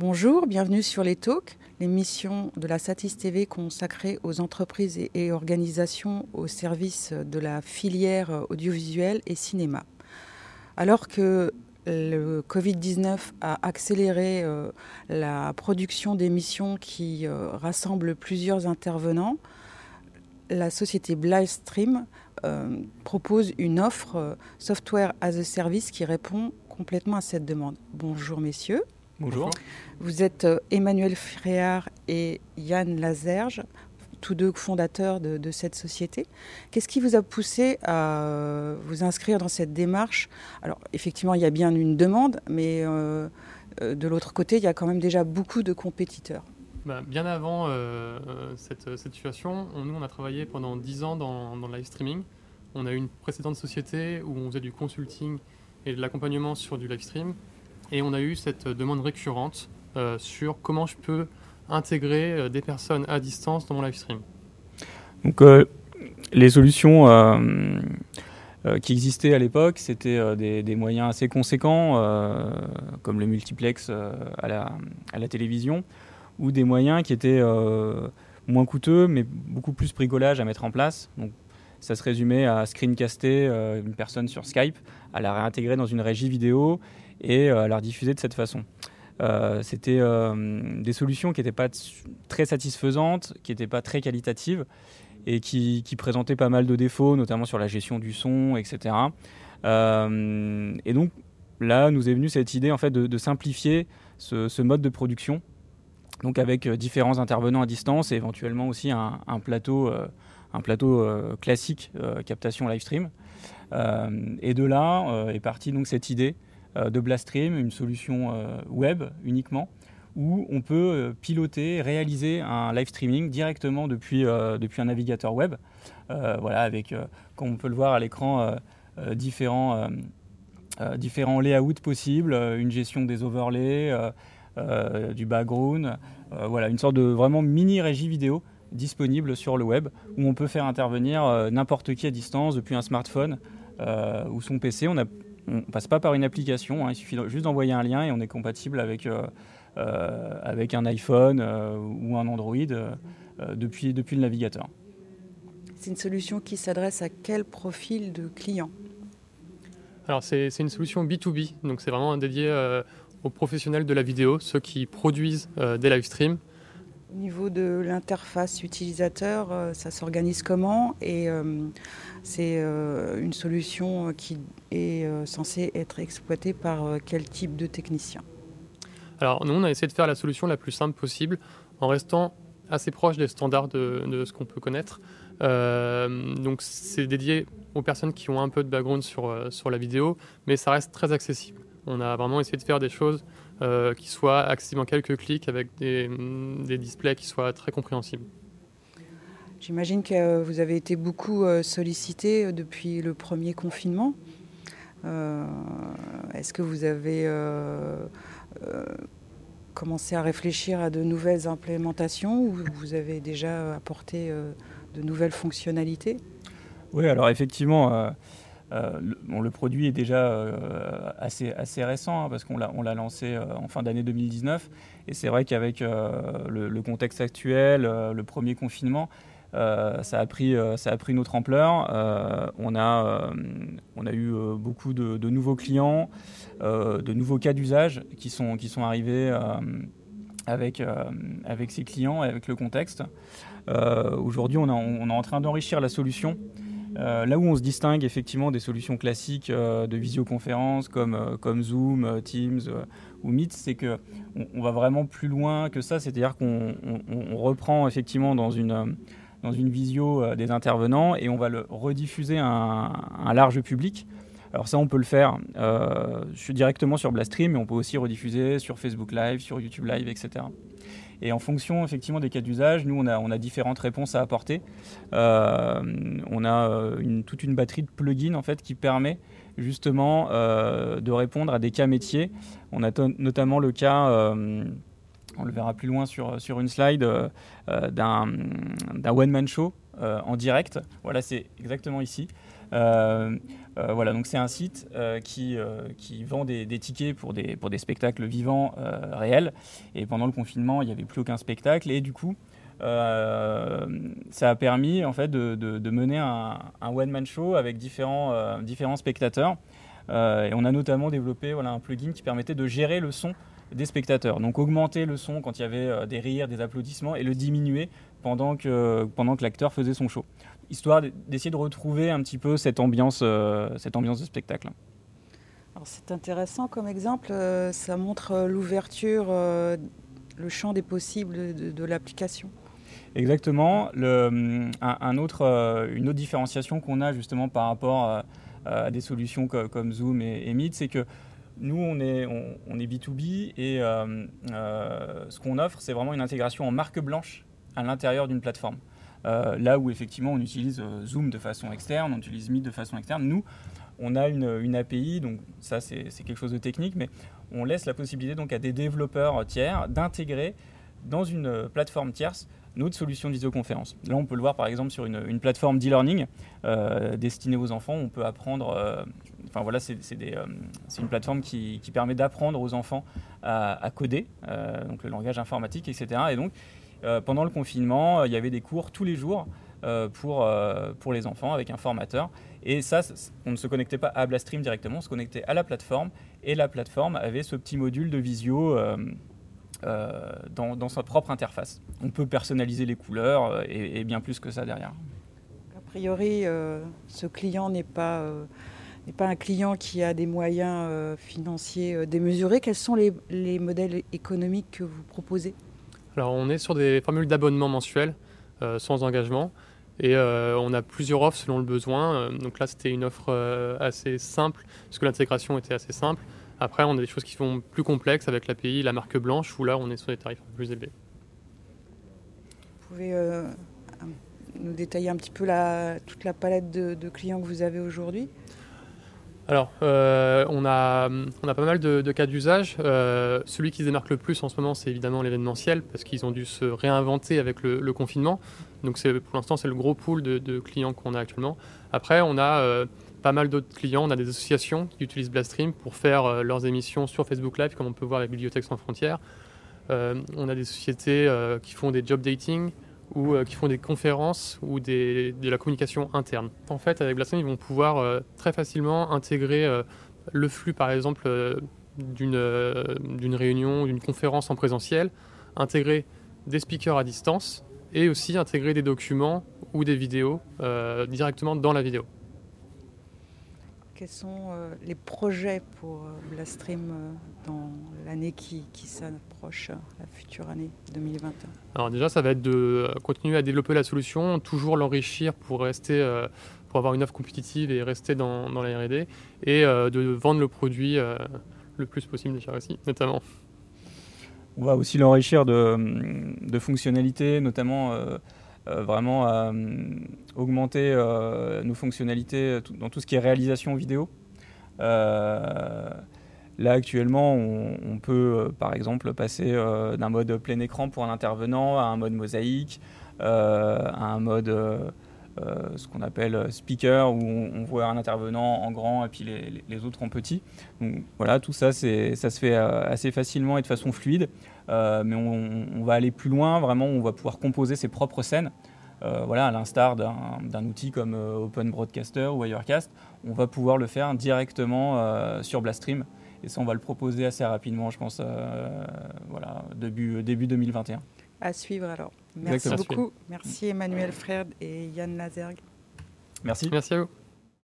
Bonjour, bienvenue sur les Talks, l'émission de la Satis TV consacrée aux entreprises et organisations au service de la filière audiovisuelle et cinéma. Alors que le Covid-19 a accéléré euh, la production d'émissions qui euh, rassemblent plusieurs intervenants, la société Blivestream euh, propose une offre software as a service qui répond complètement à cette demande. Bonjour messieurs. Bonjour. Vous êtes euh, Emmanuel Fréard et Yann Lazerge, tous deux fondateurs de, cette société. Qu'est-ce qui vous a poussé à euh, vous inscrire dans cette démarche? Alors, effectivement, il y a bien une demande, mais euh, de l'autre côté, il y a quand même déjà beaucoup de compétiteurs. Bah, bien avant cette, situation, nous, on a travaillé pendant 10 ans dans, dans, le live streaming. On a eu une précédente société où on faisait du consulting et de l'accompagnement sur du live stream. Et on a eu cette demande récurrente euh, sur comment je peux intégrer euh, des personnes à distance dans mon live stream. Donc, euh, les solutions qui existaient à l'époque, c'était des, moyens assez conséquents, comme le multiplex à la, télévision, ou des moyens qui étaient moins coûteux, mais beaucoup plus bricolage à mettre en place. Donc, ça se résumait à screencaster une personne sur Skype, à la réintégrer dans une régie vidéo et à la rediffuser de cette façon. Euh, c'était euh, des solutions qui n'étaient pas très satisfaisantes, qui n'étaient pas très qualitatives et qui, présentaient pas mal de défauts, notamment sur la gestion du son, etc. Euh, et donc là, nous est venue cette idée en fait de, simplifier ce, mode de production, donc avec différents intervenants à distance et éventuellement aussi un, plateau, un plateau classique captation live stream. et de là est partie donc cette idée euh, de Blastream, une solution euh, web uniquement, où on peut euh, piloter, réaliser un live streaming directement depuis, depuis un navigateur web. voilà, avec, comme on peut le voir à l'écran, différents, différents layouts possibles, une gestion des overlays, du background, voilà, une sorte de vraiment mini régie vidéo disponible sur le web où on peut faire intervenir n'importe qui à distance depuis un smartphone ou son PC. On passe pas par une application, hein. il suffit juste d'envoyer un lien et on est compatible avec, euh, euh, avec un iPhone euh, ou un Android depuis, depuis le navigateur. C'est une solution qui s'adresse à quel profil de client? Alors c'est une solution B2B, donc c'est vraiment dédié aux professionnels de la vidéo, ceux qui produisent des live streams. Au niveau de l'interface utilisateur, ça s'organise comment Et c'est une solution qui est euh, censé être exploité par euh, quel type de technicien? Alors nous, on a essayé de faire la solution la plus simple possible en restant assez proche des standards de, ce qu'on peut connaître. Euh, donc c'est dédié aux personnes qui ont un peu de background sur, sur la vidéo, mais ça reste très accessible. On a vraiment essayé de faire des choses qui soient accessibles en quelques clics avec des, des, displays qui soient très compréhensibles. J'imagine que vous avez été beaucoup sollicité depuis le premier confinement. Euh, est-ce que vous avez euh, euh, commencé à réfléchir à de nouvelles implémentations ou vous avez déjà apporté de nouvelles fonctionnalités? Oui, alors effectivement, le, produit est déjà assez, assez récent hein, parce qu'on l'a lancé en fin d'année 2019 et c'est vrai qu'avec le, contexte actuel, le premier confinement, euh, ça, a pris, euh, une autre ampleur. Euh, on, a, eu beaucoup de, nouveaux clients, de nouveaux cas d'usage qui sont, arrivés avec, ces clients et avec le contexte. Aujourd'hui, on, est en train d'enrichir la solution. Là où on se distingue effectivement des solutions classiques de visioconférence comme, comme Zoom, Teams ou Meet, c'est qu'on on va vraiment plus loin que ça, c'est-à-dire qu'on reprend effectivement dans une, dans une visio euh, des intervenants et on va le rediffuser à un, large public. Alors ça, on peut le faire euh, directement sur Blastream, mais on peut aussi rediffuser sur Facebook Live, sur YouTube Live, etc. Et en fonction effectivement des cas d'usage, nous on a, on a différentes réponses à apporter. Euh, on a une, toute une batterie de plugins en fait qui permet justement de répondre à des cas métiers. On a notamment le cas on le verra plus loin sur, sur une slide, euh, euh, d'un one-man show euh, en direct. Voilà, c'est exactement ici. voilà, donc c'est un site qui, qui vend des, tickets pour des, pour des spectacles vivants réels. Et pendant le confinement, il n'y avait plus aucun spectacle. Et du coup, ça a permis en fait de, de, mener un, un one-man show avec différents, différents spectateurs. et on a notamment développé voilà, un plugin qui permettait de gérer le son des spectateurs. Donc augmenter le son quand il y avait euh, des rires, des applaudissements et le diminuer pendant que, pendant que l'acteur faisait son show. Histoire d'essayer de retrouver un petit peu cette ambiance, euh, cette ambiance de spectacle. C'est intéressant comme exemple, euh, ça montre l'ouverture, le champ des possibles de, l'application. Exactement. Le, un, autre, une autre différenciation qu'on a justement par rapport à, des solutions comme, Zoom et, et Meet, c'est que nous, on est, on, est B2B et euh, euh, ce qu'on offre, c'est vraiment une intégration en marque blanche à l'intérieur d'une plateforme. Euh, là où effectivement on utilise Zoom de façon externe, on utilise Meet de façon externe, nous, on a une, API, donc ça c'est quelque chose de technique, mais on laisse la possibilité donc à des développeurs tiers d'intégrer dans une plateforme tierce notre solution de visioconférence. Là, on peut le voir par exemple sur une, plateforme d'e-learning destinée aux enfants. On peut apprendre Enfin voilà, euh, c'est une plateforme qui, permet d'apprendre aux enfants à, coder, euh, donc le langage informatique, etc. Et donc euh, pendant le confinement, il y avait des cours tous les jours pour, pour les enfants avec un formateur. Et ça, on ne se connectait pas à Blastream directement, on se connectait à la plateforme. Et la plateforme avait ce petit module de visio dans, sa propre interface. On peut personnaliser les couleurs et, bien plus que ça derrière. A priori, ce client n'est pas pas un client qui a des moyens euh, financiers euh, démesurés. Quels sont les, modèles économiques que vous proposez? Alors, on est sur des formules d'abonnement mensuel euh, sans engagement. Et on a plusieurs offres selon le besoin. donc là, c'était une offre assez simple, parce que l'intégration était assez simple. Après, on a des choses qui sont plus complexes avec l'API, la marque blanche, où là, on est sur des tarifs plus élevés. Vous pouvez nous détailler un petit peu toute la palette de clients que vous avez aujourd'hui? Alors, euh, on, a, on a pas mal de, cas d'usage. Euh, celui qui se démarque le plus en ce moment, c'est évidemment l'événementiel, parce qu'ils ont dû se réinventer avec le, confinement. Donc, pour l'instant, c'est le gros pool de, clients qu'on a actuellement. Après, on a euh, pas mal d'autres clients. On a des associations qui utilisent Blastream pour faire leurs émissions sur Facebook Live, comme on peut voir avec Bibliothèques sans frontières. on a des sociétés qui font des job dating, ou euh, qui font des conférences ou de la communication interne. En fait, avec Blastream, ils vont pouvoir euh, très facilement intégrer euh, le flux, par exemple, d'une réunion, d'une conférence en présentiel, intégrer des speakers à distance et aussi intégrer des documents ou des vidéos directement dans la vidéo. Quels sont les projets pour Blastream dans l'année qui, s'approche, la future année 2021 Alors déjà, ça va être de euh, continuer à développer la solution, toujours l'enrichir pour rester, euh, pour avoir une offre compétitive et rester dans, la R&D, et euh, de vendre le produit le plus possible déjà aussi, notamment. On va aussi l'enrichir de, fonctionnalités, notamment vraiment augmenter nos fonctionnalités dans tout ce qui est réalisation vidéo. Là, actuellement, on, peut, euh, par exemple, passer euh, d'un mode plein écran pour un intervenant à un mode mosaïque, euh, à un mode ce qu'on appelle speaker, où on, voit un intervenant en grand et puis les, autres en petit. Donc voilà, tout ça, ça se fait assez facilement et de façon fluide. mais on, va aller plus loin, vraiment, on va pouvoir composer ses propres scènes. voilà, à l'instar d'un outil comme Open Broadcaster ou Wirecast, on va pouvoir le faire directement sur Blastream. Et ça, on va le proposer assez rapidement, je pense, euh, voilà, début, début 2021. À suivre alors. Merci beaucoup. Merci Emmanuel Fred et Yann Lazergue. Merci. Merci à vous.